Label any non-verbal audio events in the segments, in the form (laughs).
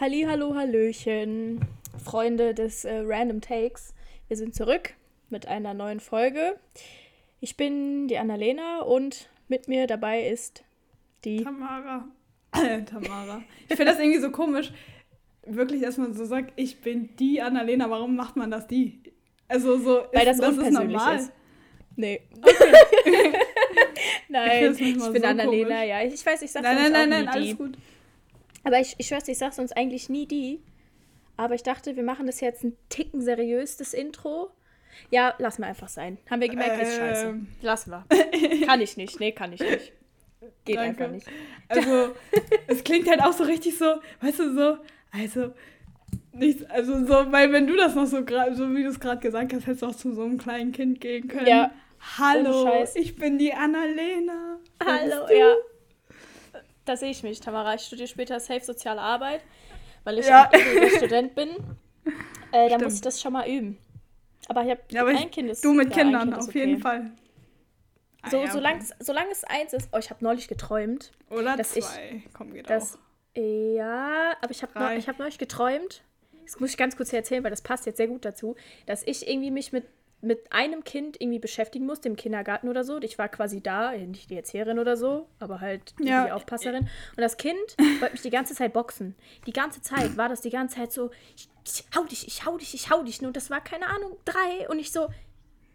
Halli, hallo, hallöchen, Freunde des äh, Random Takes. Wir sind zurück mit einer neuen Folge. Ich bin die Annalena und mit mir dabei ist die Tamara. (clears throat) Tamara. Ich finde das irgendwie so komisch, wirklich, dass man so sagt, ich bin die Annalena. Warum macht man das die? Also so, Weil ist, das, das ist normal. ist. Nee. Okay. (laughs) nein, Ich ich, bin so Annalena, komisch. ja. Ich, ich weiß, ich sag Nein, nein, nein, nein, die. alles gut. Aber ich, ich schwör's, ich sag sonst eigentlich nie die. Aber ich dachte, wir machen das jetzt ein Ticken seriös, das Intro. Ja, lassen wir einfach sein. Haben wir gemerkt, ist scheiße. Ähm. Lassen wir. (laughs) kann ich nicht. Nee, kann ich nicht. Geht Danke. einfach nicht. Also, es klingt halt auch so richtig so, weißt du, so, also, nichts, also so, weil wenn du das noch so gerade, so wie du es gerade gesagt hast, hättest du auch zu so einem kleinen Kind gehen können. Ja. Hallo, ich bin die Annalena. Hallo, ja. Da sehe ich mich, Tamara. Ich studiere später Safe Soziale Arbeit, weil ich Ja. Student bin. Äh, da muss ich das schon mal üben. Aber ich habe Ja, ein ich, Kind ist du mit ja, Kindern, Kind auf jeden. Fall. Ah, So, ja, solange, okay. es, solange es eins ist. Oh, ich habe neulich geträumt. Oder dass ich- zwei. Komm, geht dass- auch. Ja, aber ich habe neu, ich hab neulich geträumt. Das muss ich ganz kurz hier erzählen, weil das passt jetzt sehr gut dazu, dass ich irgendwie mich mit, mit einem Kind irgendwie beschäftigen musste im Kindergarten oder so. Ich war quasi da, nicht die Erzieherin oder so, aber halt die, Ja. die Aufpasserin. Und das Kind wollte mich die ganze Zeit boxen. Die ganze Zeit war das die ganze Zeit so, ich, ich hau dich, ich hau dich, ich hau dich. Und das war, keine Ahnung, drei. Und ich so,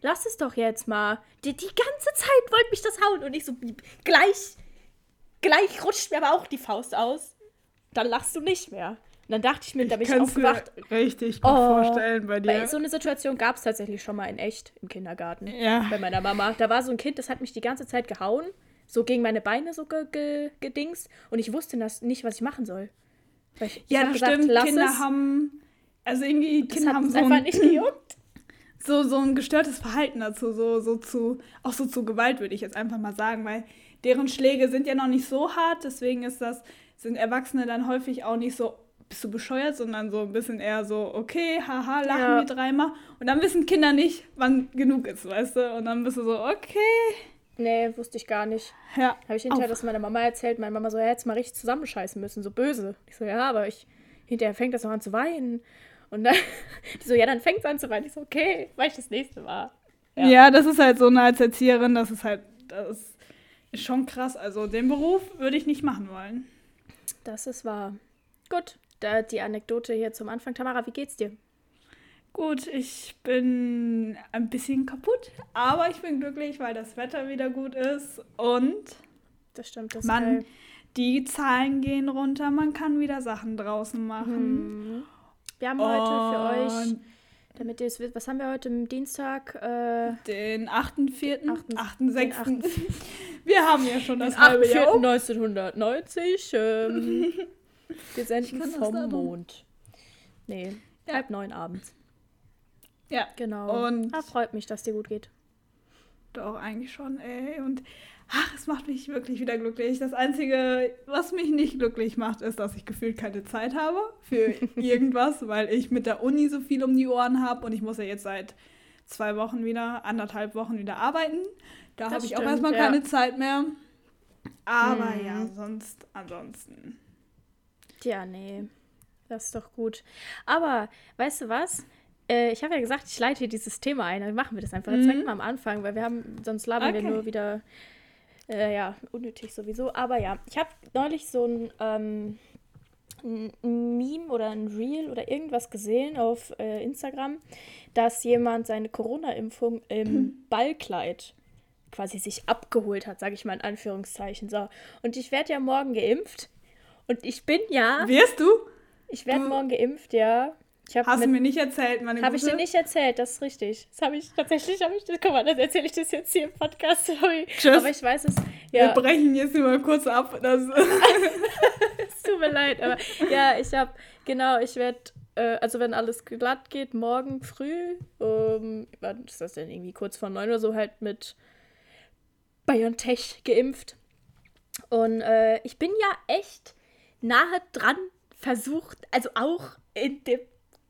lass es doch jetzt mal. Die, die ganze Zeit wollte mich das hauen. Und ich so, gleich, gleich rutscht mir aber auch die Faust aus. Dann lachst du nicht mehr. Und dann dachte ich mir, da bin ich mir aufgewacht. richtig gut Oh, vorstellen bei dir. Weil so eine Situation gab es tatsächlich schon mal in echt im Kindergarten. Ja. Bei meiner Mama. Da war so ein Kind, das hat mich die ganze Zeit gehauen. So gegen meine Beine so ge ge gedingst. Und ich wusste das nicht, was ich machen soll. Weil ich, ich ja, das gesagt, stimmt. Kinder es. haben, also irgendwie, Kinder haben so einfach ein, nicht gejuckt. (clears throat) so, so ein gestörtes Verhalten dazu, so, so zu, auch so zu Gewalt, würde ich jetzt einfach mal sagen, weil deren Schläge sind ja noch nicht so hart, deswegen ist das, sind Erwachsene dann häufig auch nicht so, bist du bescheuert, sondern so ein bisschen eher so, okay, haha, lachen Ja. wir dreimal. Und dann wissen Kinder nicht, wann genug ist, weißt du? Und dann bist du so, okay. Nee, wusste ich gar nicht. Ja. Habe ich hinterher Auf. das meiner Mama erzählt. Meine Mama so, ja, jetzt mal richtig zusammenscheißen müssen, so böse. Ich so, ja, aber ich, hinterher fängt das auch an zu weinen. Und dann, (laughs) die so, ja, dann fängt es an zu weinen. Ich so, okay, weil ich das nächste war. Ja. Ja. das ist halt so eine als Erzieherin, das ist halt, das ist schon krass. Also den Beruf würde ich nicht machen wollen. Das ist wahr. Gut, da die Anekdote hier zum Anfang. Tamara, wie geht's dir? Gut, ich bin ein bisschen kaputt, aber ich bin glücklich, weil das Wetter wieder gut ist und Das stimmt, das man, die Zahlen gehen runter, man kann wieder Sachen draußen machen. geil. Wir haben heute für euch, damit ihr es wisst, was haben wir heute am Dienstag? Äh, Den 8.4., Achten- 8.6. Wir haben ja schon das halbe Jahr. um. 1990. Ähm, (laughs) wir senden vom. Mond. Nee, Ja. halb neun abends. Ja, Genau. Und- ah, freut mich, dass dir gut geht. doch, eigentlich schon, ey. Und ach, es macht mich wirklich wieder glücklich. Das Einzige, was mich nicht glücklich macht, ist, dass ich gefühlt keine Zeit habe für (laughs) irgendwas, weil ich mit der Uni so viel um die Ohren habe und ich muss ja jetzt seit zwei Wochen wieder, anderthalb Wochen wieder arbeiten. Da habe ich auch stimmt, erstmal ja. keine Zeit mehr. Aber Mhm. ja, sonst, ansonsten. Tja, nee. Das ist doch gut. Aber, weißt du was? Äh, ich habe ja gesagt, ich leite hier dieses Thema ein. Dann machen wir das einfach. Jetzt Mhm. mal am Anfang, weil wir haben, sonst labern wir Okay. nur wieder, äh, ja, unnötig sowieso. Aber ja, ich habe neulich so ein, ähm, ein ein Meme oder ein Reel oder irgendwas gesehen auf äh, Instagram, dass jemand seine Corona-Impfung im Ballkleid quasi sich abgeholt hat, sage ich mal in Anführungszeichen. So. Und ich werde ja morgen geimpft. Und ich bin ja, Wirst du? ich werde morgen geimpft, ja. Hast du mir nicht erzählt, meine habe ich dir nicht erzählt, das ist richtig. Das habe ich tatsächlich, habe ich das, guck mal, das erzähle ich das jetzt hier im Podcast. Sorry. Tschüss. Aber ich weiß es, Wir ja, brechen jetzt hier mal kurz ab. Das (laughs) es tut mir leid, aber ja, ich habe, genau, ich werde, äh, also wenn alles glatt geht, morgen früh, ähm, wann ist das denn irgendwie kurz vor neun oder so, halt mit BioNTech geimpft. Und äh, ich bin ja echt nahe dran versucht, also auch in dem,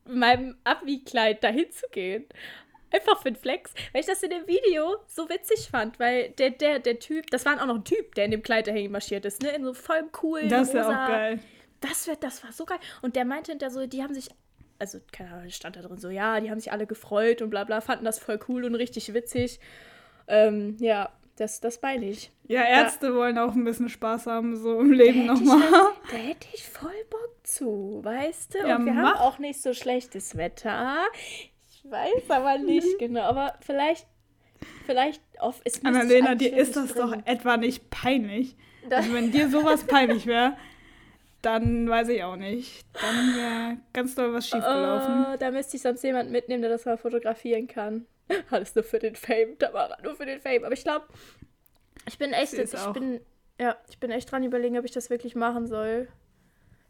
meinem Abi-Kleid dahin zu gehen. Einfach für den Flex, weil ich das in dem Video so witzig fand, weil der, der, der Typ, das war auch noch ein Typ, der in dem Kleid dahin marschiert ist, ne? In so vollem coolen, Das rosa, auch geil. das, wird, das war so geil. Und der meinte hinter so, die haben sich, also keine Ahnung, stand da drin so, ja, die haben sich alle gefreut und bla bla, fanden das voll cool und richtig witzig. Ähm, ja, das, das meine ich. Ja, Ärzte ja. wollen auch ein bisschen Spaß haben, so im Leben nochmal. Da hätte ich voll Bock zu, weißt du? Ja, und wir mach. haben auch nicht so schlechtes Wetter. Ich weiß aber nicht genau, aber vielleicht, vielleicht auf ist Annalena, dir ist das bringen. doch etwa nicht peinlich. Also wenn dir sowas peinlich wäre, dann weiß ich auch nicht. Dann wäre ganz doll was schiefgelaufen. Oh, da müsste ich sonst jemanden mitnehmen, der das mal fotografieren kann. (laughs) Alles nur für den Fame, Tamara, nur für den Fame. Aber ich glaube, ich bin echt, ich auch. bin, ja, ich bin echt dran überlegen, ob ich das wirklich machen soll.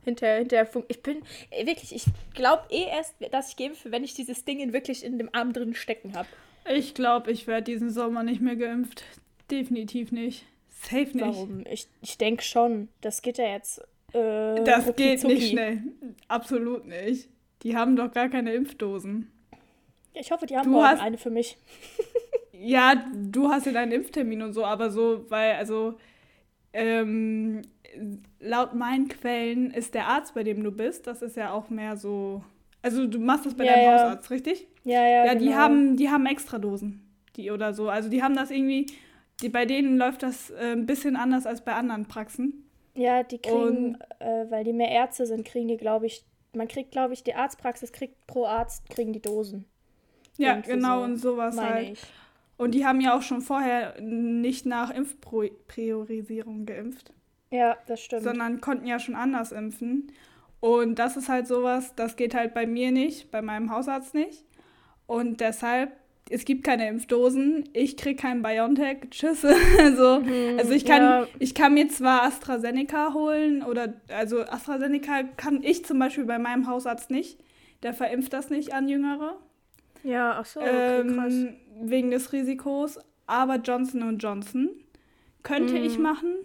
Hinterher, hinterher, ich bin, wirklich, ich glaube eh erst, dass ich geimpfe, wenn ich dieses Ding in, wirklich in dem Arm drin stecken habe. Ich glaube, ich werde diesen Sommer nicht mehr geimpft. Definitiv nicht. Safe nicht. Warum? Ich, ich denke schon. Das geht ja jetzt. Äh, das geht nicht schnell. Absolut nicht. Die haben doch gar keine Impfdosen. Ich hoffe, die haben du hast, eine für mich. (laughs) ja, du hast ja deinen Impftermin und so, aber so, weil, also, ähm, laut meinen Quellen ist der Arzt, bei dem du bist, das ist ja auch mehr so. Also du machst das bei ja, deinem ja. Hausarzt, richtig? Ja, ja. Ja, die genau. haben, die haben Extradosen. Die oder so. Also die haben das irgendwie, die, bei denen läuft das äh, ein bisschen anders als bei anderen Praxen. Ja, die kriegen, äh, weil die mehr Ärzte sind, kriegen die, glaube ich, man kriegt, glaube ich, die Arztpraxis kriegt pro Arzt kriegen die Dosen. Ja, genau, so, und sowas halt. Ich. Und die haben ja auch schon vorher nicht nach Impfpriorisierung geimpft. Ja, das stimmt. Sondern konnten ja schon anders impfen. Und das ist halt sowas, das geht halt bei mir nicht, bei meinem Hausarzt nicht. Und deshalb, es gibt keine Impfdosen, ich kriege keinen BioNTech, tschüss. (laughs) also, mhm, also ich kann, ja. ich kann mir zwar AstraZeneca holen oder, also AstraZeneca kann ich zum Beispiel bei meinem Hausarzt nicht. Der verimpft das nicht an Jüngere. Ja, ach so, okay, ähm, krass. Wegen des Risikos. Aber Johnson Johnson könnte mm. ich mhm. machen.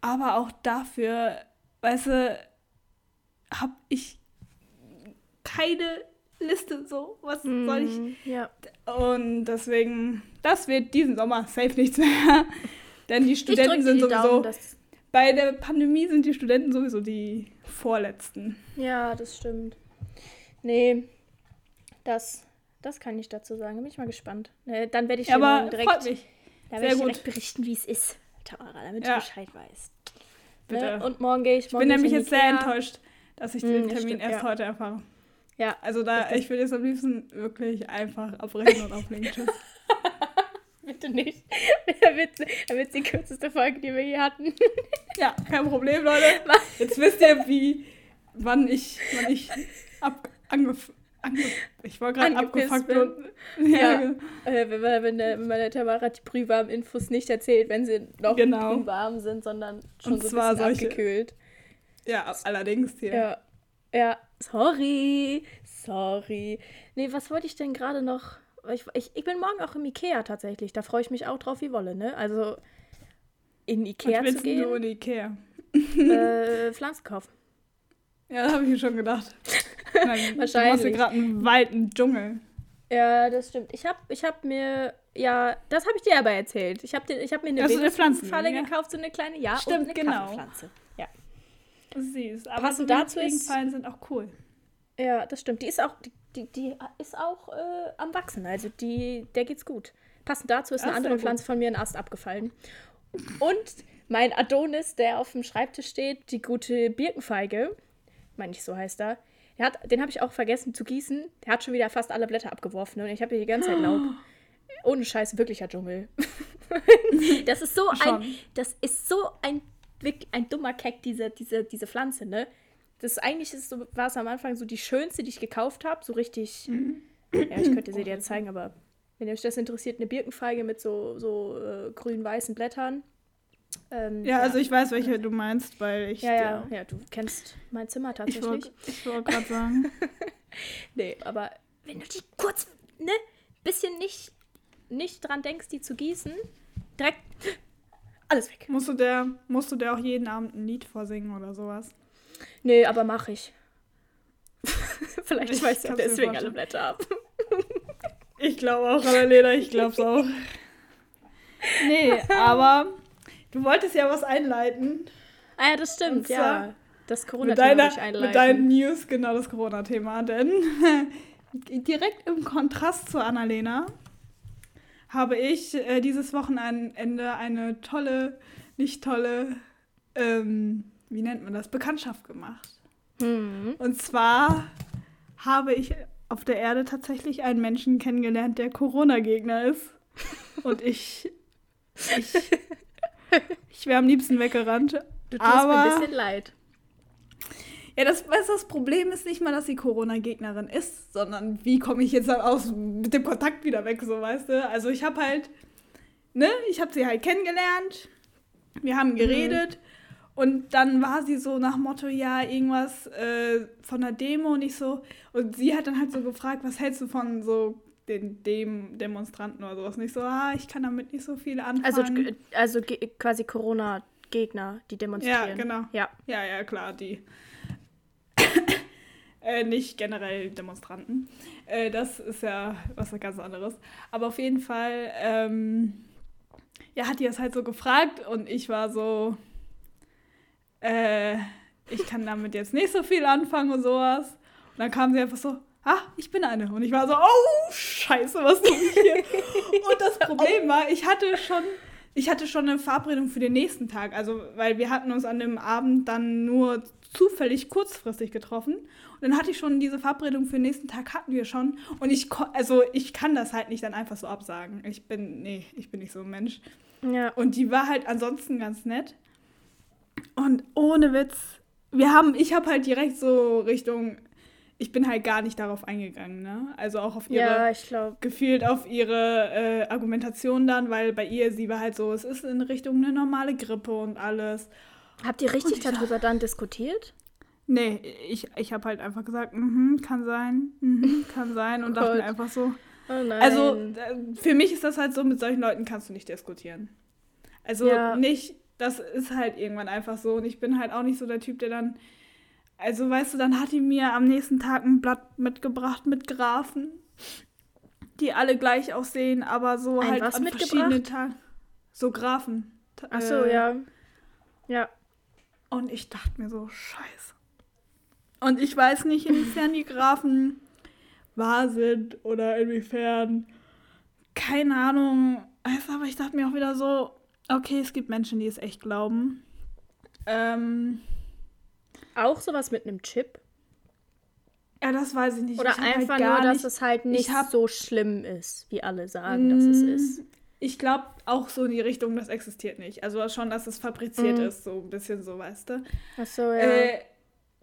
Aber auch dafür, weißt du, habe ich keine Liste so. Was mm, soll ich? Mhm, ja. Und deswegen, das wird diesen Sommer safe nichts mehr. (laughs) Denn die Studenten sind die sowieso. Daumen, bei der Pandemie sind die Studenten sowieso die vorletzten. Ja, das stimmt. Nee, das, das kann ich dazu sagen. Bin ich mal gespannt. Äh, dann werde ich ja, aber direkt, freut mich. Dann werde ich direkt berichten, wie es ist, Tamara, damit ja. du Bescheid weißt. Bitte. Ne? Und morgen gehe ich. Morgen ich bin nämlich jetzt sehr enttäuscht, dass ich den hm, Termin stimmt, erst ja. heute erfahre. Ja. Also da, ich würde jetzt am liebsten wirklich einfach abbrechen und auflegen. Tschüss. (laughs) Bitte nicht. (laughs) Damit es die kürzeste Folge, die wir hier hatten. (laughs) ja, kein Problem, Leute. Jetzt wisst ihr, wie, wann ich, wann ich ab, angef ich war gerade abgefuckt. Und, ja, ja. Äh, wenn, wenn, der, wenn meine Tamara die brühwarmen Infos nicht erzählt, wenn sie noch genau. warm sind, sondern schon und so ein bisschen solche, abgekühlt. Ja, allerdings hier. Ja, ja, sorry, sorry. Nee, was wollte ich denn gerade noch? Ich, ich, ich bin morgen auch im Ikea tatsächlich. Da freue ich mich auch drauf wie Wolle, ne? Also in Ikea was zu gehen. du in Ikea? Äh, Pflanzen kaufen. (laughs) Ja, das habe ich mir schon gedacht. Nein, Wahrscheinlich. Du machst gerade einen weiten Dschungel. Ja, das stimmt. Ich habe ich hab mir, ja, das habe ich dir aber erzählt. Ich habe hab mir eine also Pflanzenfalle ja. gekauft, so eine kleine, ja, stimmt, und eine genau. Pflanze. Ja. Süß. Aber Passend so dazu ist, Fallen sind auch cool. Ja, das stimmt. Die ist auch, die, die, die ist auch äh, am Wachsen. Also die, der geht's gut. Passend dazu ist eine Ach, andere Pflanze von mir ein Ast abgefallen. Und mein Adonis, der auf dem Schreibtisch steht, die gute Birkenfeige, meine ich, so heißt er. Hat, den habe ich auch vergessen zu gießen. Der hat schon wieder fast alle Blätter abgeworfen und ich habe hier die ganze Zeit Laub. Ohne Scheiß, wirklicher Dschungel. (laughs) das ist so schon. ein, das ist so ein, ein dummer Keck, diese, diese, diese Pflanze, ne? Das eigentlich ist so, war es am Anfang so die schönste, die ich gekauft habe. So richtig. Mhm. Ja, ich könnte sie dir jetzt zeigen, aber wenn euch das interessiert, eine Birkenfeige mit so, so äh, grün-weißen Blättern. Ähm, ja, ja, also ich weiß, welche du meinst, weil ich. Ja, ja, ja, du kennst mein Zimmer tatsächlich. Ich wollte gerade (laughs) sagen. nee, aber wenn du die kurz, ne, bisschen nicht, nicht dran denkst, die zu gießen, direkt (gasps) alles weg. Musst du der, musst du der auch jeden Abend ein Lied vorsingen oder sowas? Nee, aber mach ich. (laughs) Vielleicht ich weiß ja deswegen alle Blätter ab. ich glaube auch, Annalena, ich glaub's auch. (laughs) Nee, aber Du wolltest ja was einleiten. Ah ja, das stimmt, ja. das Corona-Thema mit, mit deinen News, genau das Corona-Thema. Denn (laughs) direkt im Kontrast zu Annalena habe ich äh, dieses Wochenende eine tolle, nicht tolle, ähm, wie nennt man das, Bekanntschaft gemacht. Mhm. Und zwar habe ich auf der Erde tatsächlich einen Menschen kennengelernt, der Corona-Gegner ist. Und ich, ich, (laughs) (laughs) ich wäre am liebsten weggerannt. Du tust aber, mir ein bisschen leid. Ja, das, das Problem ist nicht mal, dass sie Corona-Gegnerin ist, sondern wie komme ich jetzt aus mit dem Kontakt wieder weg, so weißt du? Also ich habe halt, ne, ich habe sie halt kennengelernt, wir haben mhm. geredet mhm. und dann war sie so nach Motto, ja, irgendwas äh, von der Demo und ich so, und sie hat dann halt so gefragt, was hältst du von so den Dem Demonstranten oder sowas? Nicht so, ah, ich kann damit nicht so viel anfangen. Also, also quasi Corona-Gegner, die demonstrieren. Ja, genau. Ja, ja, ja klar, die. (coughs) äh, nicht generell Demonstranten. Äh, das ist ja was ganz anderes. Aber auf jeden Fall, ähm, ja, hat die das halt so gefragt und ich war so, äh, ich kann damit jetzt nicht so viel anfangen und sowas. Und dann kam sie einfach so, ah, ich bin eine. Und ich war so, oh, scheiße, was tue ich hier? (laughs) und das Problem war, ich hatte schon ich hatte schon eine Verabredung für den nächsten Tag. Also, weil wir hatten uns an dem Abend dann nur zufällig kurzfristig getroffen. Und dann hatte ich schon diese Verabredung für den nächsten Tag hatten wir schon. Und ich, also ich kann das halt nicht dann einfach so absagen. Ich bin, nee, ich bin nicht so ein Mensch. Ja. Und die war halt ansonsten ganz nett. Und ohne Witz, wir haben, ich habe halt direkt so Richtung ich bin halt gar nicht darauf eingegangen, ne? Also auch auf ihre, ja, gefühlt auf ihre äh, Argumentation dann, weil bei ihr, sie war halt so, es ist in Richtung eine normale Grippe und alles. Habt ihr richtig darüber dann diskutiert? Nee, ich, ich habe halt einfach gesagt, mm kann sein, mm (laughs) kann sein und dachte einfach so. Oh nein. Also äh, für mich ist das halt so, mit solchen Leuten kannst du nicht diskutieren. Also ja. nicht, das ist halt irgendwann einfach so und ich bin halt auch nicht so der Typ, der dann also, weißt du, dann hat die mir am nächsten Tag ein Blatt mitgebracht mit Graphen, die alle gleich aussehen, aber so ein halt was an verschiedenen Tagen. So Graphen. Ach so, äh, ja. Ja. Und ich dachte mir so, scheiße. Und ich weiß nicht, inwiefern die Graphen wahr sind oder inwiefern. Keine Ahnung. Also, aber ich dachte mir auch wieder so, okay, es gibt Menschen, die es echt glauben. Ähm, auch sowas mit einem Chip? Ja, das weiß ich nicht. Oder ich halt einfach halt nur, dass nicht, es halt nicht hab, so schlimm ist, wie alle sagen, dass es mm, ist. Ich glaube auch so in die Richtung, das existiert nicht. Also schon, dass es fabriziert mm. ist, so ein bisschen so, weißt du. Ach so, ja. Äh,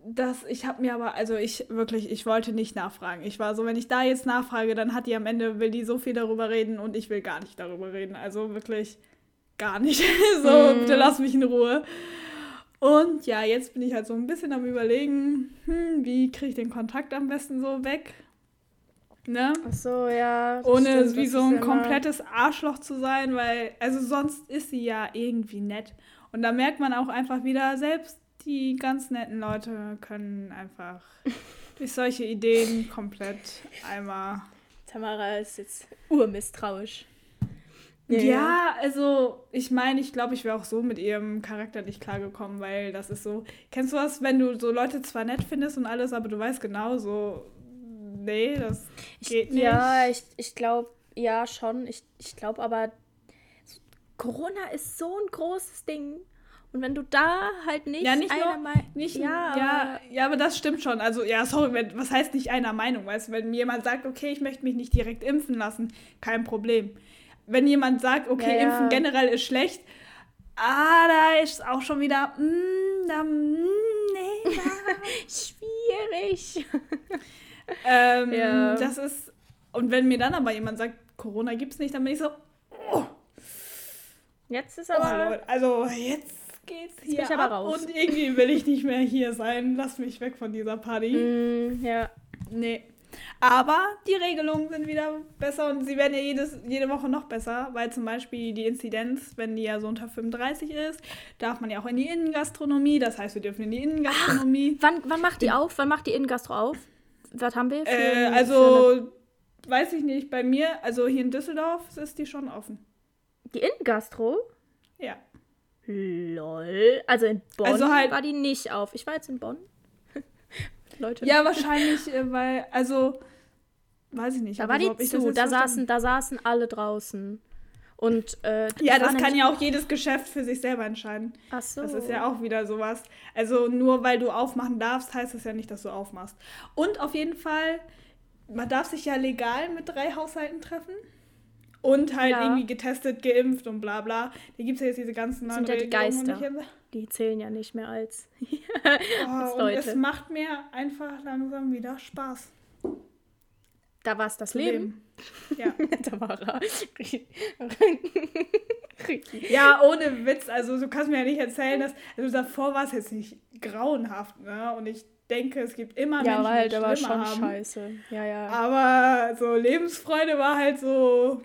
das, ich habe mir aber, also ich wirklich, ich wollte nicht nachfragen. Ich war so, wenn ich da jetzt nachfrage, dann hat die am Ende, will die so viel darüber reden und ich will gar nicht darüber reden. Also wirklich gar nicht. (laughs) so, mm. bitte lass mich in Ruhe. Und ja, jetzt bin ich halt so ein bisschen am überlegen, hm, wie kriege ich den Kontakt am besten so weg? Ne? Ach so, ja. Ohne stimmt, wie so ein komplettes Arschloch zu sein, weil, also sonst ist sie ja irgendwie nett. Und da merkt man auch einfach wieder, selbst die ganz netten Leute können einfach (laughs) durch solche Ideen komplett einmal. Tamara ist jetzt urmisstrauisch. Ja, ja, also ich meine, ich glaube, ich wäre auch so mit ihrem Charakter nicht klargekommen, weil das ist so. Kennst du was, wenn du so Leute zwar nett findest und alles, aber du weißt genau so, nee, das geht ich, nicht. Ja, ich, ich glaube, ja, schon. Ich, ich glaube aber, Corona ist so ein großes Ding. Und wenn du da halt nicht, ja, nicht einer Meinung. Nicht, ja, ja, ja, aber das stimmt schon. Also, ja, sorry, wenn, was heißt nicht einer Meinung? Weißt du, wenn mir jemand sagt, okay, ich möchte mich nicht direkt impfen lassen, kein Problem wenn jemand sagt, okay, ja, Impfen generell ist schlecht, ah, da ist auch schon wieder, mm, da, mm, nee, (laughs) schwierig. ähm, ja. Das ist, und wenn mir dann aber jemand sagt, Corona gibt's nicht, dann bin ich so, oh. Jetzt ist aber. Oh, also, jetzt geht's hier jetzt aber raus. Und irgendwie will ich nicht mehr hier sein. Lass mich weg von dieser Party. Mm, ja. Nee. Aber die Regelungen sind wieder besser und sie werden ja jedes, jede Woche noch besser, weil zum Beispiel die Inzidenz, wenn die ja so unter 35 ist, darf man ja auch in die Innengastronomie. Das heißt, wir dürfen in die Innengastronomie. Ach, wann, wann macht die auf? Wann macht die Innengastro auf? Was haben wir? Für, äh, also, weiß ich nicht. Bei mir, also hier in Düsseldorf ist die schon offen. Die Innengastro? Ja. Lol. Also in Bonn Also halt- war die nicht auf. Ich war jetzt in Bonn. Leute. Ja, wahrscheinlich, äh, weil, also, weiß ich nicht. da war die zu. Da saßen, da saßen alle draußen. Und äh, Ja, das kann ja auch jedes Geschäft für sich selber entscheiden. Ach so. Das ist ja auch wieder sowas. Also nur weil du aufmachen darfst, heißt das ja nicht, dass du aufmachst. Und auf jeden Fall, man darf sich ja legal mit drei Haushalten treffen. Und halt Ja. irgendwie getestet, geimpft und bla bla. Da gibt es ja jetzt diese ganzen neuen sind ja die. Geister. Und, Die zählen ja nicht mehr als. oh, (laughs) Als und Leute. es macht mir einfach langsam wieder Spaß. Da war es das zu Leben. Ja. (laughs) da war er. ja, ohne Witz. Also du kannst mir ja nicht erzählen, dass. Also davor war es jetzt nicht grauenhaft, ne? Und ich denke, es gibt immer ja, Menschen, halt, die schlimmer schon haben. scheiße. Ja, ja. Aber so Lebensfreude war halt so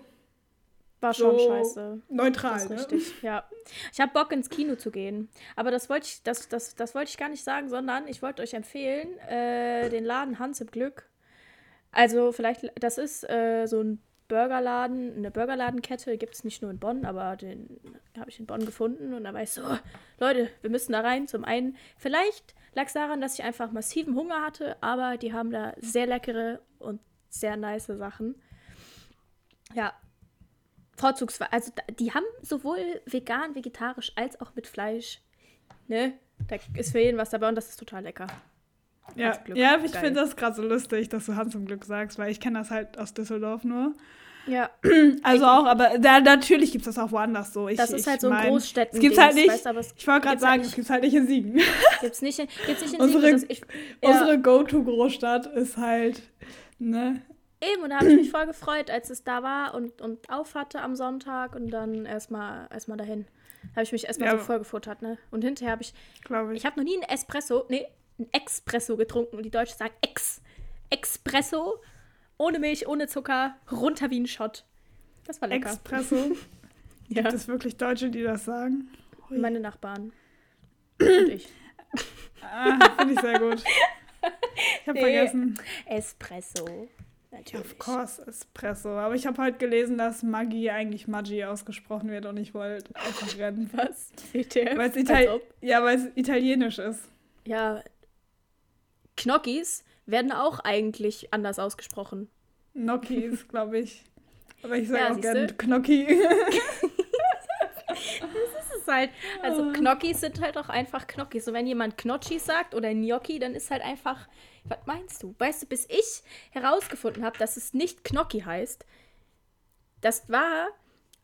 War schon so scheiße. neutral. Das ist ne? richtig, ja. Ich habe Bock ins Kino zu gehen. Aber das wollte ich, das, das, das wollte ich gar nicht sagen, sondern ich wollte euch empfehlen, äh, den Laden Hans im Glück. Also vielleicht, das ist äh, so ein Burgerladen, eine Burgerladenkette, gibt es nicht nur in Bonn, aber den habe ich in Bonn gefunden und da war ich so, Leute, wir müssen da rein. Zum einen, vielleicht lag es daran, dass ich einfach massiven Hunger hatte, aber die haben da sehr leckere und sehr nice Sachen. Ja, vorzugsweise, also die haben sowohl vegan, vegetarisch als auch mit Fleisch. Ne? Da ist für jeden was dabei und das ist total lecker. Ja, ja ich finde das gerade so lustig, dass du Hans im Glück sagst, weil ich kenne das halt aus Düsseldorf nur. Ja, (clears throat) Also auch, aber da, natürlich gibt es das auch woanders so. Ich, das ist halt so ein mein, Großstädten. Es gibt halt nicht, Weißt, es ich wollte gerade halt sagen, es gibt halt nicht in Siegen. (laughs) gibt's nicht in, gibt's nicht in Unsere- Siegen. Ich, ja, Unsere Go-To-Großstadt ist halt, ne? Eben, und da habe ich mich (clears throat) voll gefreut, als es da war und, und auf hatte am Sonntag und dann erstmal erstmal dahin. Habe ich mich erstmal Ja. so voll gefuttert, ne? Und hinterher habe ich Glaube ich. Ich habe noch nie einen Espresso, nee, einen Expresso getrunken und die Deutschen sagen Ex. Espresso, ohne Milch, ohne Zucker, runter wie ein Shot. Das war lecker. Expresso. (laughs) ja. Gibt es wirklich Deutsche, die das sagen? Hui. Meine Nachbarn. (clears throat) Und ich. Ah, finde ich sehr gut. Ich habe (laughs) Nee. vergessen. Espresso. Natürlich. Of course, Espresso. Aber ich habe heute gelesen, dass Maggi eigentlich Maggi ausgesprochen wird und ich wollte einfach rennen. (laughs) Was? WTF? Weil es Als Ital ob. ja, weil es italienisch ist. Ja. Knockis werden auch eigentlich anders ausgesprochen. Gnocchis, glaube ich. Aber ich sage Ja, auch gerne Gnocchi. (laughs) Halt, also Knockis sind halt auch einfach Knockis. Und wenn jemand Knocchis sagt oder Gnocchi, dann ist halt einfach, was meinst du? Weißt du, bis ich herausgefunden habe, dass es nicht Knocchi heißt, das war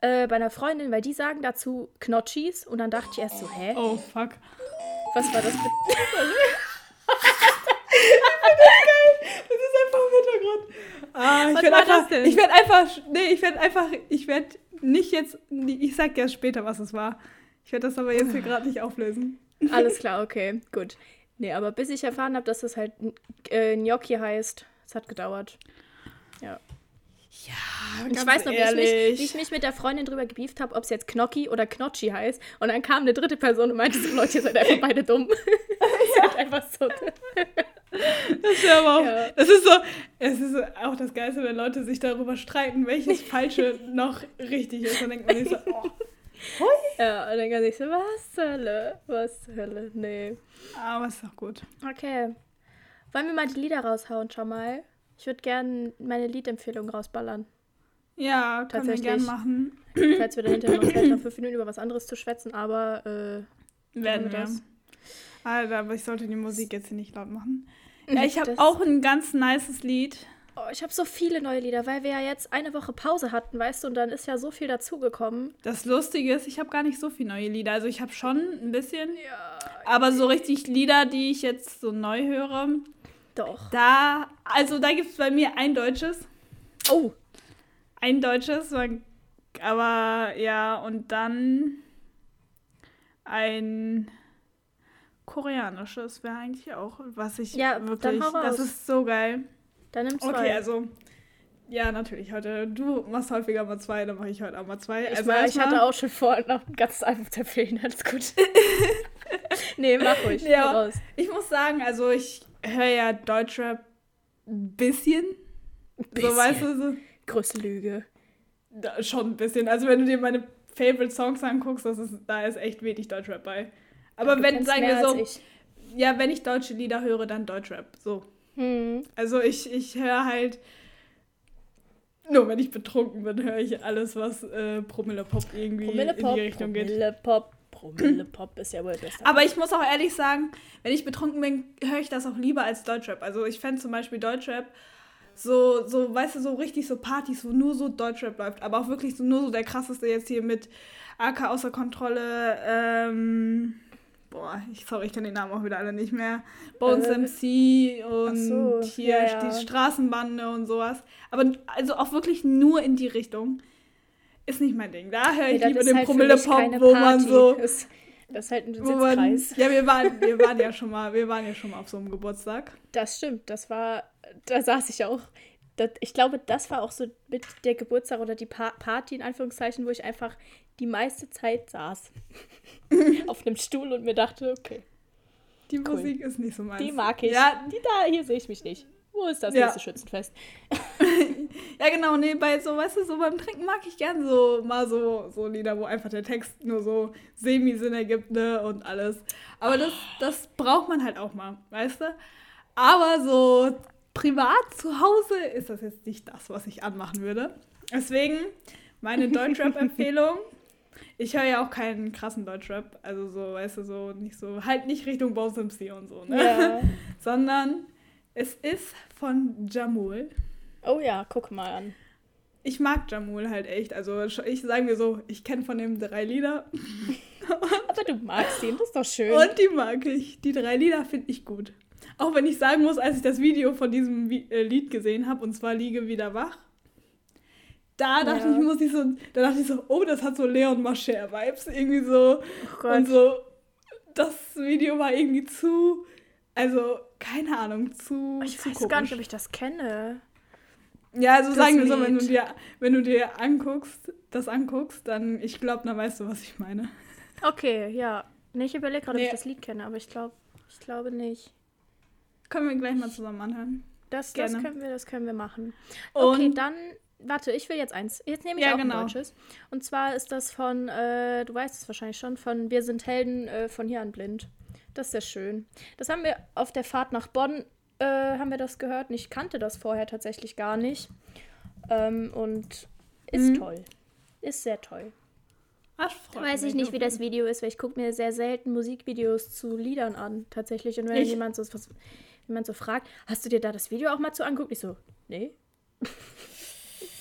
äh, bei einer Freundin, weil die sagen dazu Knotschis und dann dachte ich erst so, hä? Oh, fuck. Was war das? Mit (laughs) Das ist einfach im Hintergrund. Ah, ich werde einfach, ich werde einfach, nee, ich werde einfach, ich werde nicht jetzt, ich sag dir später, was es war. Ich werde das aber jetzt hier gerade nicht auflösen. (laughs) Alles klar, okay, gut. Nee, aber bis ich erfahren habe, dass das halt äh, Gnocchi heißt, es hat gedauert. Ja. Und ich weiß noch, wie ich, mich, ehrlich. wie ich mich mit der Freundin drüber gebieft habe, ob es jetzt Knocki oder Knocchi heißt. Und dann kam eine dritte Person und meinte so, Leute, ihr seid einfach beide dumm. (laughs) ist halt einfach so. Das ist ja aber auch, Ja. das ist so, es ist auch das Geilste, wenn Leute sich darüber streiten, welches (laughs) Falsche noch richtig ist. Dann denkt man sich so, oh, Ja, und dann kann ich so, was zur Hölle? Was zur Hölle? Nee. aber ist doch gut. Okay. Wollen wir mal die Lieder raushauen, schon mal? Ich würde gerne meine Liedempfehlung rausballern. Ja, können wir Tatsächlich. gern machen. Falls wir dann hinterher noch Zeit haben, fünf Minuten über was anderes zu schwätzen, aber äh, Werden wir das. Alter, aber ich sollte die Musik jetzt hier nicht laut machen. (laughs) Ja, ich habe auch ein ganz nices Lied. Oh, ich habe so viele neue Lieder, weil wir ja jetzt eine Woche Pause hatten, weißt du, und dann ist ja so viel dazugekommen. Das Lustige ist, ich habe gar nicht so viele neue Lieder. Also ich habe schon ein bisschen, Ja. aber so richtig Lieder, die ich jetzt so neu höre, Doch. da, also da gibt es bei mir ein deutsches. Oh, Ein deutsches, aber ja, und dann ein koreanisches wäre eigentlich auch, was ich Ja, wirklich, das ist so geil. Dann nimm zwei. Okay, also ja, natürlich heute. Du machst häufiger mal zwei, dann mache ich heute auch mal zwei. ich, also war, ich hatte auch schon vor, noch ein ganzes Album zu empfehlen, alles gut. (laughs) nee, mach ruhig. Ja. raus. Ich muss sagen, also ich höre ja Deutschrap ein bisschen. So, Bisschen. weißt du, so, Größte Lüge. da, schon ein bisschen. Also wenn du dir meine Favorite Songs anguckst, das ist, da ist echt wenig Deutschrap bei. Aber wenn, sagen wir so, ja, wenn ich deutsche Lieder höre, dann Deutschrap. So. Hm. Also ich, ich höre halt. Nur wenn ich betrunken bin, höre ich alles, was äh, Promille-Pop irgendwie Promille -Pop, in die Richtung geht. Promille-Pop, Promille-Pop ist ja wohl das. (clears throat) Aber ich muss auch ehrlich sagen, wenn ich betrunken bin, höre ich das auch lieber als Deutschrap. Also ich fände zum Beispiel Deutschrap so, so, weißt du, so richtig so Partys, wo nur so Deutschrap läuft, aber auch wirklich so nur so der krasseste jetzt hier mit AK außer Kontrolle, ähm, boah, ich, sorry, ich kenne den Namen auch wieder alle nicht mehr. Bones äh, MC und so, hier ja, ja. die Straßenbande und sowas. Aber also auch wirklich nur in die Richtung. Ist nicht mein Ding. Da höre ich nee, lieber den halt Promille-Pop, wo man so. Das, das ist halt ein Sitzkreis. Man, ja, wir waren, (laughs) wir waren ja schon mal, wir waren ja schon mal auf so einem Geburtstag. Das stimmt, das war, da saß ich auch. Das, ich glaube, das war auch so mit der Geburtstag oder die pa Party in Anführungszeichen, wo ich einfach die meiste Zeit saß. (laughs) auf einem Stuhl und mir dachte, okay. Die cool. Musik ist nicht so meins. Die mag ich. Ja. Die da, hier sehe ich mich nicht. Wo ist das ja. nächste Schützenfest? (laughs) ja, genau, nee, bei so, weißt du, so beim Trinken mag ich gern so mal so, so Lieder, wo einfach der Text nur so Semi-Sinn ergibt, ne, und alles. Aber das, das braucht man halt auch mal, weißt du? Aber so privat zu Hause ist das jetzt nicht das, was ich anmachen würde. Deswegen meine (laughs) Deutschrap-Empfehlung ich höre ja auch keinen krassen Deutschrap, also so, weißt du, so nicht so, halt nicht Richtung Bones MC und so, ne? Ja. (laughs) Sondern es ist von Jamul. Oh ja, guck mal an. Ich mag Jamul halt echt. Also ich sage mir so, ich kenne von dem drei Lieder. (laughs) Aber du magst ihn, das ist doch schön. Und die mag ich. Die drei Lieder finde ich gut. Auch wenn ich sagen muss, als ich das Video von diesem äh, Lied gesehen habe, und zwar Liege wieder wach, da dachte ja. ich, muss ich so, da dachte ich so, oh, das hat so Leon Mascher-Vibes irgendwie so. Oh und so, das Video war irgendwie zu, also, keine Ahnung, zu. Ich zu weiß komisch. gar nicht, ob ich das kenne. Ja, also das sagen wir so, wenn du dir, wenn du dir anguckst, das anguckst, dann, ich glaube, dann weißt du, was ich meine. Okay, ja. Nee, ich überlege gerade, nee. ob ich das Lied kenne, aber ich glaube, ich glaube nicht. Können wir gleich mal zusammen anhören. Das, das können wir, das können wir machen. Okay, Und dann Warte, ich will jetzt eins. Jetzt nehme ich ja, auch genau. ein deutsches. Und zwar ist das von, äh, du weißt es wahrscheinlich schon, von Wir sind Helden äh, von hier an blind. Das ist sehr schön. Das haben wir auf der Fahrt nach Bonn, äh, haben wir das gehört. Und ich kannte das vorher tatsächlich gar nicht. Ähm, und ist mhm. toll. Ist sehr toll. Ach, Weiß ich nicht, wie das Video ist, weil ich gucke mir sehr selten Musikvideos zu Liedern an, tatsächlich. Und wenn ich? jemand so, was, jemand so fragt, hast du dir da das Video auch mal zu angucken? Ich so, nee.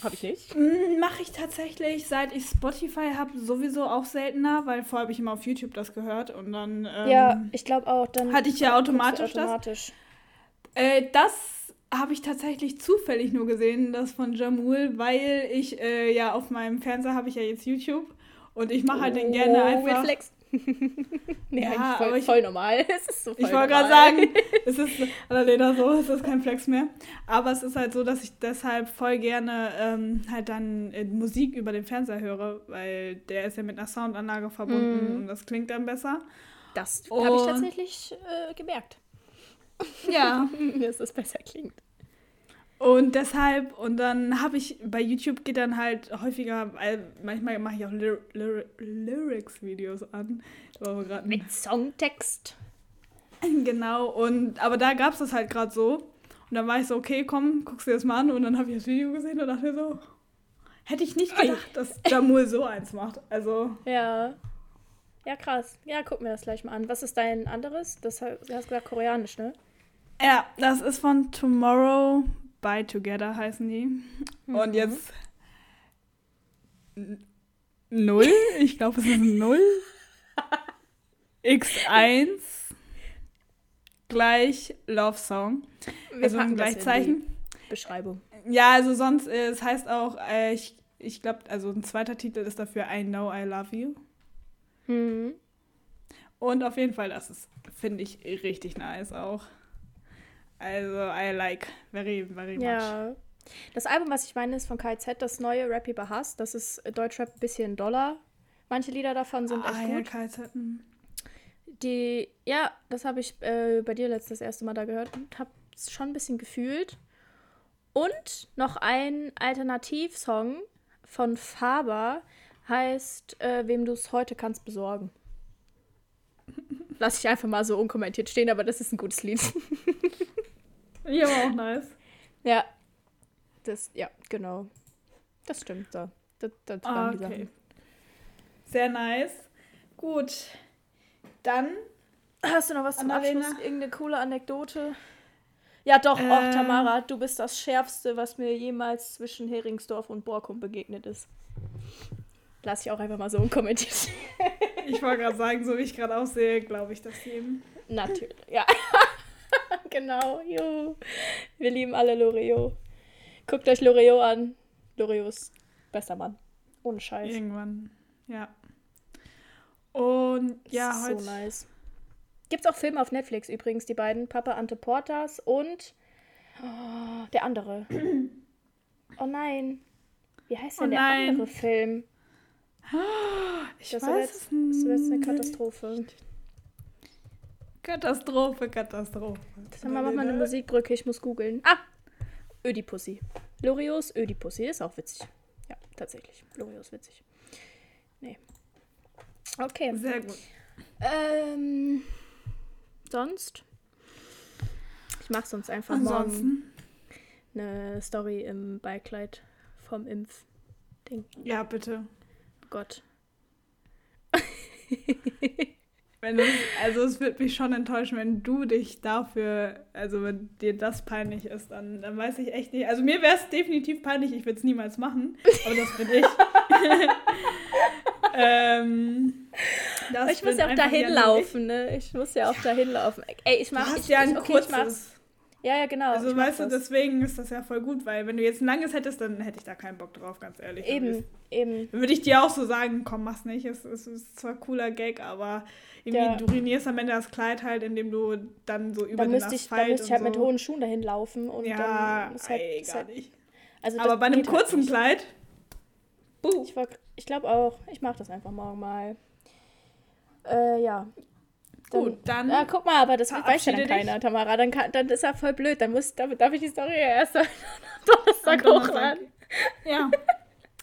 Habe ich nicht. Mm, Mache ich tatsächlich, seit ich Spotify habe, sowieso auch seltener, weil vorher habe ich immer auf YouTube das gehört und dann. Ähm, ja, ich glaube auch. Dann hatte ich ja automatisch, automatisch. das. Äh, das habe ich tatsächlich zufällig nur gesehen, das von Jamul, weil ich äh, ja auf meinem Fernseher habe ich ja jetzt YouTube und ich mache halt oh, den gerne einfach. Reflex. Nee, ja, voll, ich, voll normal. (laughs) Es ist so voll Ich wollte gerade sagen, (laughs) es ist Annalena so, es ist kein Flex mehr. Aber es ist halt so, dass ich deshalb voll gerne ähm, halt dann äh, Musik über den Fernseher höre, weil der ist ja mit einer Soundanlage verbunden mm. und das klingt dann besser. Das habe ich tatsächlich äh, gemerkt. Ja. (laughs) dass das besser klingt. Und deshalb, und dann habe ich, bei YouTube geht dann halt häufiger, manchmal mache ich auch Ly Ly Lyrics-Videos an. Mit Songtext. (laughs) Genau, und aber da gab es das halt gerade so. Und dann war ich so, okay, komm, guckst dir das mal an. Und dann habe ich das Video gesehen und dachte so, hätte ich nicht gedacht, dass Jamul so eins macht. Also. Ja. Ja, krass. Ja, guck mir das gleich mal an. Was ist dein anderes? Das du hast gesagt koreanisch, ne? Ja, das ist von Tomorrow By Together heißen die. Mhm. Und jetzt null. Ich glaube, es ist null. X1 gleich Love Song. Wir also ein Gleichzeichen. Beschreibung. Ja, also sonst, äh, es heißt auch, äh, ich, ich glaube, also ein zweiter Titel ist dafür I Know I Love You. Mhm. Und auf jeden Fall, das ist, finde ich, richtig nice auch. Also, I like very, very much. Ja. Das Album, was ich meine, ist von KZ, das neue Rap über Hass. Das ist Deutschrap ein bisschen doller. Manche Lieder davon sind ah, echt ja, gut. KZ. Hm. Die, ja, das habe ich äh, bei dir letztes erste Mal da gehört und habe es schon ein bisschen gefühlt. Und noch ein Alternativsong von Faber heißt, äh, wem du es heute kannst besorgen. Lass ich einfach mal so unkommentiert stehen, aber das ist ein gutes Lied. (laughs) Ja, aber auch nice. ja. Das, ja, genau. Das stimmt so. Das, das waren Ah, die okay. Sachen. Sehr nice. Gut. Dann Hast du noch was zum Annalena? Abschluss? Irgendeine coole Anekdote? Ja, doch, Äh. auch Tamara, du bist das Schärfste, was mir jemals zwischen Heringsdorf und Borkum begegnet ist. Lass ich auch einfach mal so unkommentiert. (laughs) Ich wollte gerade sagen, so wie ich gerade aussehe, glaube ich das jedem. Natürlich, ja. (laughs) genau, juhu. Wir lieben alle Loriot. Guckt euch Loriot an. Loriot ist bester Mann. Ohne Scheiß. Irgendwann. Ja. Und ja, Ist heute. So nice. Gibt's auch Filme auf Netflix übrigens, die beiden. Papa Ante Portas und oh, der andere. (clears throat) Oh nein. Wie heißt denn Oh der andere Film? Ich Das weiß jetzt, es das jetzt eine. Katastrophe. Katastrophe, Katastrophe. Sag mal, mach mal eine Musikbrücke, ich muss googeln. Ah! Ödipussy. Lorios Ödipussy ist auch witzig. Ja, tatsächlich. Loriot ist witzig. Nee. Okay. Sehr gut. Ähm, sonst? Ich mach sonst einfach morgen Ansonsten. eine Story im Beikleid vom Impf-Ding. Ja, bitte. Gott. (laughs) Es, also es wird mich schon enttäuschen, wenn du dich dafür, also wenn dir das peinlich ist, dann, dann weiß ich echt nicht. Also mir wäre es definitiv peinlich, ich würde es niemals machen, aber das bin ich. (laughs) ähm, ich muss ja auch dahin laufen, ne? Ich muss ja auch dahin laufen. Ey, ich Ich. Du mach hast ich, ja ich, okay, ich mach's. Ja, ja, genau. Also ich mach weißt du, das. deswegen ist das ja voll gut, weil wenn du jetzt ein langes hättest, dann hätte ich da keinen Bock drauf, ganz ehrlich. Dann Eben, ist- eben. Dann würde ich dir auch so sagen, komm, mach's nicht. Es, es ist zwar cooler Gag, aber irgendwie Ja. du ruinierst am Ende das Kleid halt, indem du dann so über Da den müsste ich, Asphalt müsste ich halt und mit so. hohen Schuhen dahin laufen und Ja, dann ist halt, ey, ist gar halt nicht. also Aber bei einem halt kurzen nicht. Kleid, buh. Ich, war- ich glaube auch, ich mache das einfach morgen mal. Äh, ja. Dann, Gut, dann Ja, guck mal, aber das weiß ja dann verabschiede dich. keiner, Tamara. Dann, kann, dann ist er voll blöd. Dann muss, darf, darf ich die Story ja erst (laughs) am Donnerstag hochladen. Ja.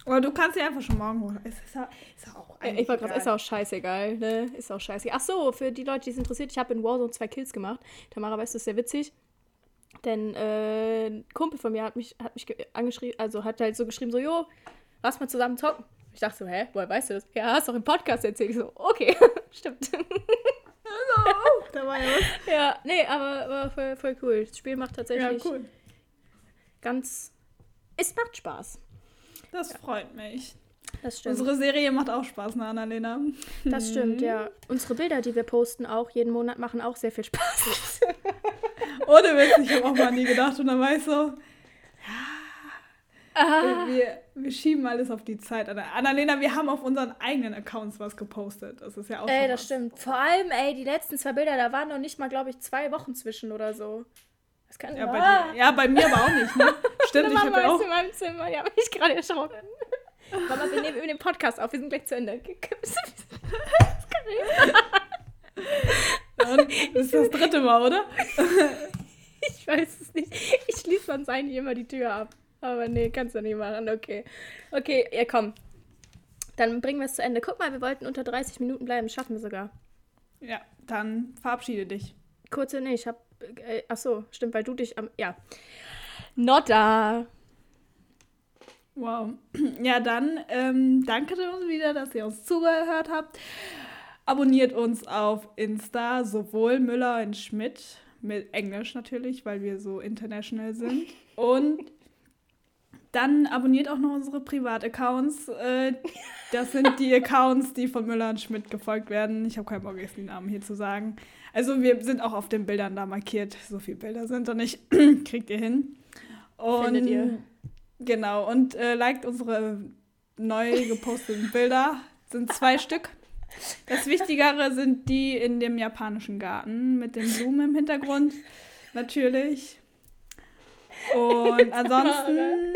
Oder du kannst sie einfach schon morgen holen. Ist ist ja auch Ich wollte gerade, ist auch scheißegal, ne? Ist auch scheißegal. Ach so, für die Leute, die es interessiert, ich habe in Warzone zwei Kills gemacht. Tamara weiß, das ist sehr witzig. Denn äh, ein Kumpel von mir hat mich, hat mich ge- angeschrieben, also hat halt so geschrieben, so, jo, lass mal zusammen zocken. Ich dachte so, hä, woher weißt du das? Ja, hast doch im Podcast erzählt. Ich so, okay, (laughs) stimmt. Oh, (laughs) da war ja was. ja, nee, aber, aber voll, voll cool. Das Spiel macht Ja, tatsächlich cool. ganz. Es macht Spaß. Das freut mich. Das stimmt. Unsere Serie macht auch Spaß, ne, Annalena? das stimmt, ja. Unsere Bilder, die wir posten, auch jeden Monat, machen auch sehr viel Spaß. (laughs) Ohne Witz, ich habe auch mal nie gedacht und dann war ich so, Ah. wir, wir schieben alles auf die Zeit. Anna- Annalena, wir haben auf unseren eigenen Accounts was gepostet. Das ist ja auch Ey, das stimmt. Vor allem, ey, die letzten zwei Bilder, da waren noch nicht mal, glaube ich, zwei Wochen zwischen oder so. Das kann Ja bei, Ah. dir, ja, bei mir aber auch nicht, ne? (laughs) Stimmt, ich habe ja ist auch. in meinem Zimmer. Ja, bin ich gerade erschrocken. (laughs) Mama, wir nehmen über den Podcast auf. Wir sind gleich zu Ende. (laughs) Das ist das dritte Mal, oder? Ich weiß es nicht. Ich schließe sonst eigentlich immer die Tür ab. Aber nee, kannst du nicht machen. Okay. Okay, ja, komm. Dann bringen wir es zu Ende. Guck mal, wir wollten unter 30 Minuten bleiben. Schaffen wir sogar. Ja, dann verabschiede dich. Kurze, nee, ich hab. Äh, ach so, stimmt, weil du dich am. Ja. Not da. Wow. (clears throat) Ja, dann ähm, danke uns wieder, dass ihr uns zugehört habt. Abonniert uns auf Insta, sowohl Müller und Schmidt, mit Englisch natürlich, weil wir so international sind. (laughs) Und dann abonniert auch noch unsere Privataccounts. Äh, das sind die (laughs) Accounts, die von Müller und Schmidt gefolgt werden. Ich habe keinen Bock, jetzt die Namen hier zu sagen. Also wir sind auch auf den Bildern da markiert. So viele Bilder sind da nicht. (clears throat) Kriegt ihr hin. Und Findet ihr. Genau, und äh, liked unsere neu geposteten Bilder. Sind zwei (laughs) Stück. Das Wichtigere sind die in dem japanischen Garten mit den Blumen im Hintergrund. Natürlich. (laughs) Und ansonsten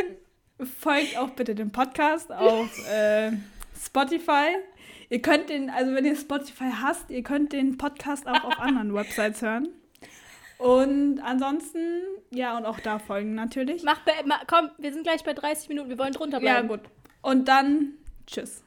folgt auch bitte dem Podcast auf (laughs) äh, Spotify. Ihr könnt den, also wenn ihr Spotify hasst, ihr könnt den Podcast auch auf anderen (laughs) Websites hören. Und ansonsten, ja, und auch da folgen natürlich. Mach, komm, wir sind gleich bei 30 Minuten. Wir wollen drunter Ja, bleiben. gut. Und dann, tschüss.